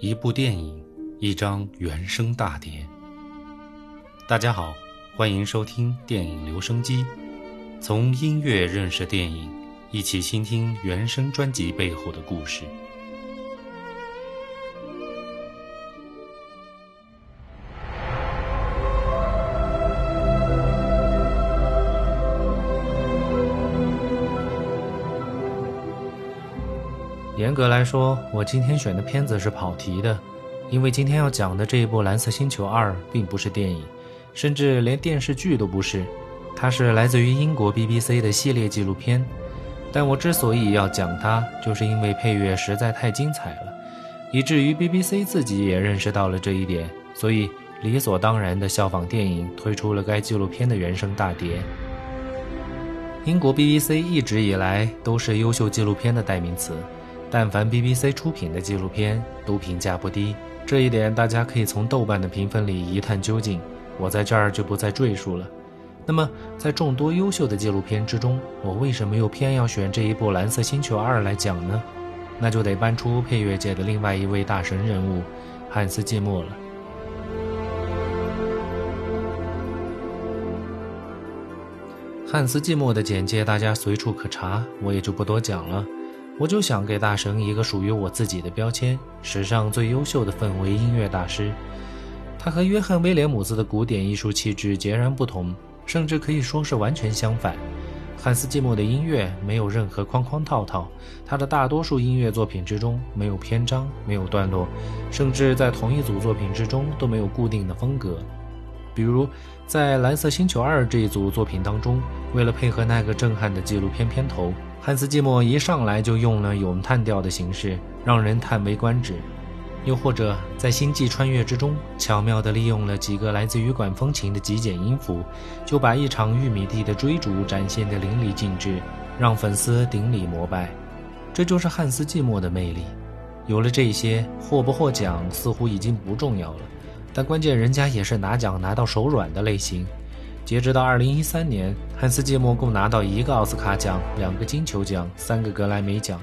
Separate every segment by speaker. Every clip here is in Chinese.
Speaker 1: 一部电影，一张原声大碟。大家好，欢迎收听电影留声机，从音乐认识电影，一起倾听原声专辑背后的故事。
Speaker 2: 严格来说，我今天选的片子是跑题的，因为今天要讲的这一部《蓝色星球二》并不是电影，甚至连电视剧都不是，它是来自于英国 BBC 的系列纪录片。但我之所以要讲它，就是因为配乐实在太精彩了，以至于 BBC 自己也认识到了这一点，所以理所当然的效仿电影，推出了该纪录片的原声大碟。英国 BBC 一直以来都是优秀纪录片的代名词。但凡 BBC 出品的纪录片都评价不低，这一点大家可以从豆瓣的评分里一探究竟，我在这儿就不再赘述了。那么，在众多优秀的纪录片之中，我为什么又偏要选这一部《蓝色星球二》来讲呢？那就得搬出配乐界的另外一位大神人物——汉斯·季默了。汉斯·季默的简介大家随处可查，我也就不多讲了。我就想给大神一个属于我自己的标签——史上最优秀的氛围音乐大师。他和约翰·威廉姆斯的古典艺术气质截然不同，甚至可以说是完全相反。汉斯·季默的音乐没有任何框框套套，他的大多数音乐作品之中没有篇章，没有段落，甚至在同一组作品之中都没有固定的风格。比如，在《蓝色星球二》这一组作品当中，为了配合那个震撼的纪录片片头。汉斯·季默一上来就用了咏叹调的形式，让人叹为观止；又或者在《星际穿越》之中，巧妙地利用了几个来自于管风琴的极简音符，就把一场玉米地的追逐展现得淋漓尽致，让粉丝顶礼膜拜。这就是汉斯·季默的魅力。有了这些，获不获奖似乎已经不重要了，但关键人家也是拿奖拿到手软的类型。截止到二零一三年，汉斯·季默共拿到一个奥斯卡奖、两个金球奖、三个格莱美奖，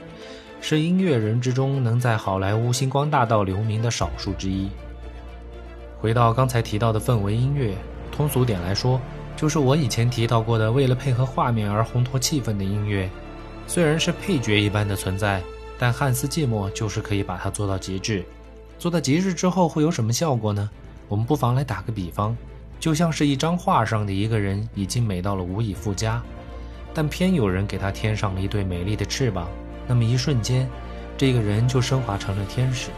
Speaker 2: 是音乐人之中能在好莱坞星光大道留名的少数之一。回到刚才提到的氛围音乐，通俗点来说，就是我以前提到过的为了配合画面而烘托气氛的音乐。虽然是配角一般的存在，但汉斯·季默就是可以把它做到极致。做到极致之后会有什么效果呢？我们不妨来打个比方。就像是一张画上的一个人已经美到了无以复加，但偏有人给他添上了一对美丽的翅膀，那么一瞬间，这个人就升华成了天使。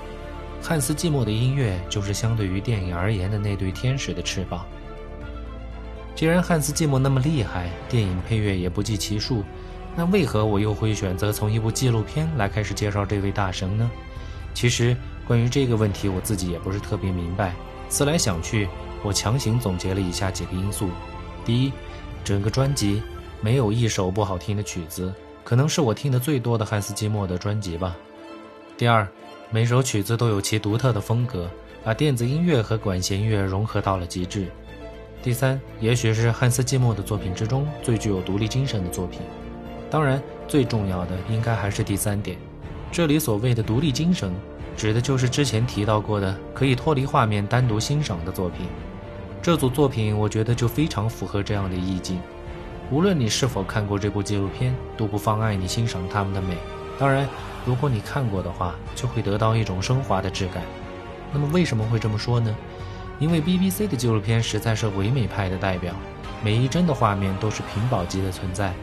Speaker 2: 汉斯·季默的音乐就是相对于电影而言的那对天使的翅膀。既然汉斯·季默那么厉害，电影配乐也不计其数，那为何我又会选择从一部纪录片来开始介绍这位大神呢？其实关于这个问题，我自己也不是特别明白。思来想去。我强行总结了以下几个因素：第一，整个专辑没有一首不好听的曲子，可能是我听的最多的汉斯季默的专辑吧；第二，每首曲子都有其独特的风格，把电子音乐和管弦乐融合到了极致；第三，也许是汉斯季默的作品之中最具有独立精神的作品。当然，最重要的应该还是第三点，这里所谓的独立精神。指的就是之前提到过的可以脱离画面单独欣赏的作品。这组作品，我觉得就非常符合这样的意境。无论你是否看过这部纪录片，都不妨碍你欣赏它们的美。当然，如果你看过的话，就会得到一种升华的质感。那么为什么会这么说呢？因为 BBC 的纪录片实在是唯美派的代表，每一帧的画面都是屏保级的存在。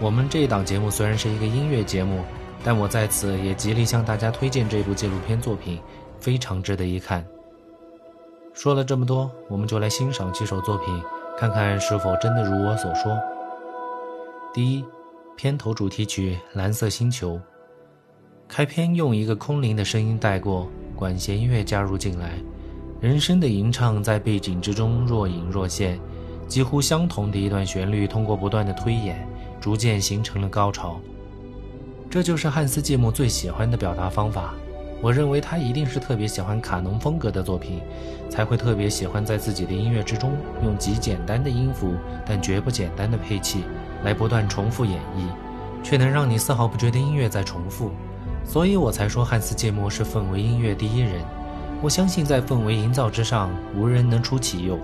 Speaker 2: 我们这一档节目虽然是一个音乐节目。但我在此也极力向大家推荐这部纪录片作品，非常值得一看。说了这么多，我们就来欣赏几首作品，看看是否真的如我所说。第一，片头主题曲《蓝色星球》，开篇用一个空灵的声音带过，管弦乐加入进来，人声的吟唱在背景之中若隐若现，几乎相同的一段旋律通过不断的推演，逐渐形成了高潮。这就是汉斯·季默最喜欢的表达方法。我认为他一定是特别喜欢卡农风格的作品，才会特别喜欢在自己的音乐之中用极简单的音符，但绝不简单的配器来不断重复演绎，却能让你丝毫不觉得音乐在重复。所以我才说汉斯·季默是氛围音乐第一人。我相信在氛围营造之上，无人能出其右。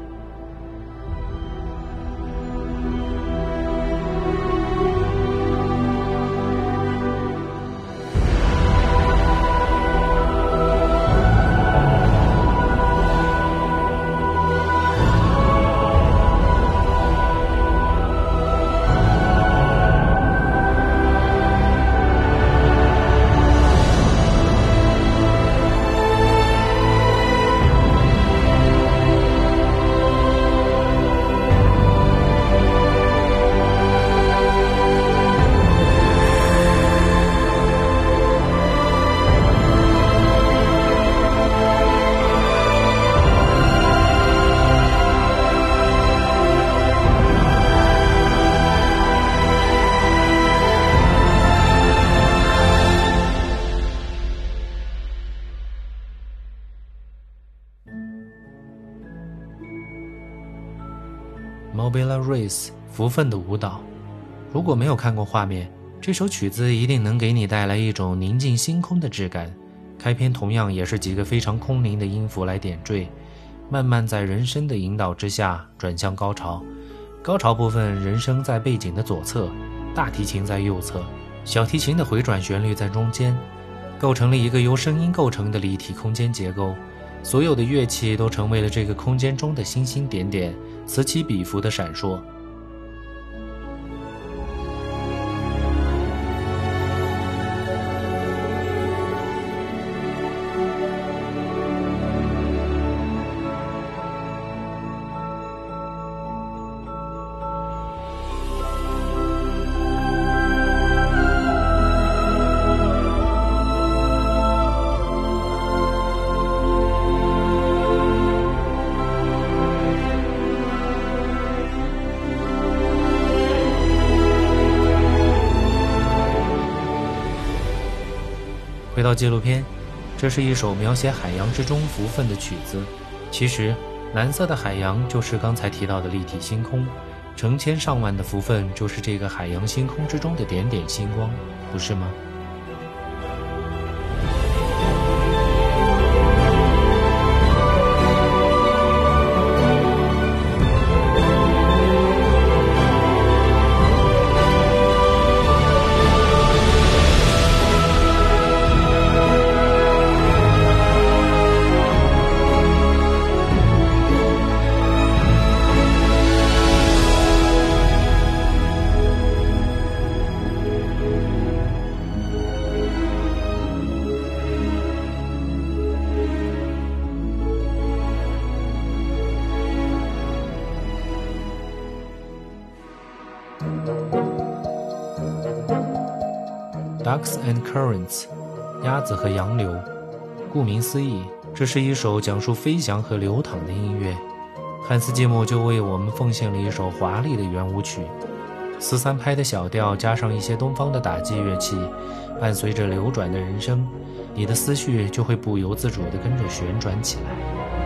Speaker 2: Mobile Race 福分的舞蹈，如果没有看过画面，这首曲子一定能给你带来一种宁静星空的质感。开篇同样也是几个非常空灵的音符来点缀，慢慢在人声的引导之下转向高潮。高潮部分，人声在背景的左侧，大提琴在右侧，小提琴的回转旋律在中间，构成了一个由声音构成的立体空间结构。所有的乐器都成为了这个空间中的星星点点。此起彼伏的闪烁。回到纪录片，这是一首描写海洋之中福分的曲子。其实，蓝色的海洋就是刚才提到的立体星空，成千上万的福分就是这个海洋星空之中的点点星光，不是吗？Ducks and Currents，鸭子和洋流。顾名思义，这是一首讲述飞翔和流淌的音乐。汉斯·季默就为我们奉献了一首华丽的圆舞曲，四三拍的小调加上一些东方的打击乐器，伴随着流转的人声，你的思绪就会不由自主地跟着旋转起来。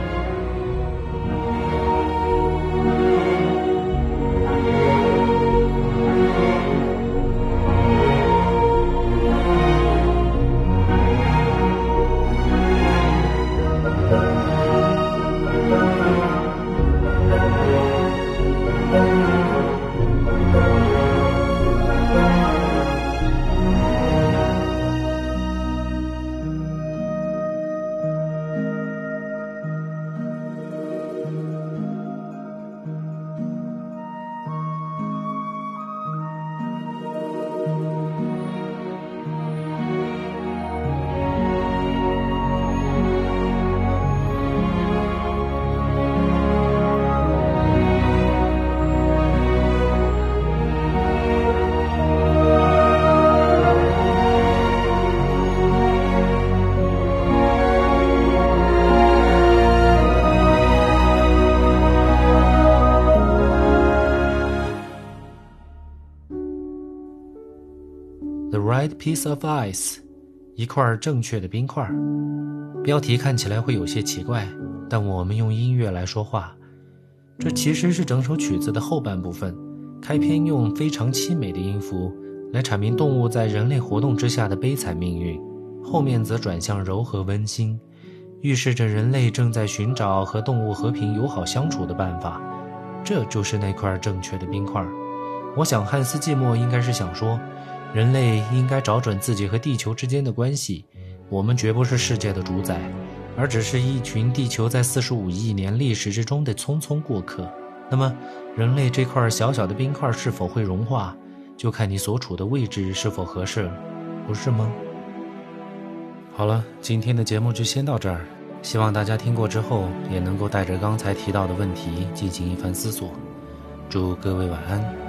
Speaker 2: Right piece of ice，一块正确的冰块。标题看起来会有些奇怪，但我们用音乐来说话。这其实是整首曲子的后半部分。开篇用非常凄美的音符来阐明动物在人类活动之下的悲惨命运。后面则转向柔和温馨，预示着人类正在寻找和动物和平友好相处的办法。这就是那块正确的冰块。我想，汉斯季默应该是想说，人类应该找准自己和地球之间的关系。我们绝不是世界的主宰，而只是一群地球在四十五亿年历史之中的匆匆过客。那么，人类这块小小的冰块是否会融化，就看你所处的位置是否合适，不是吗？好了，今天的节目就先到这儿。希望大家听过之后，也能够带着刚才提到的问题进行一番思索。祝各位晚安。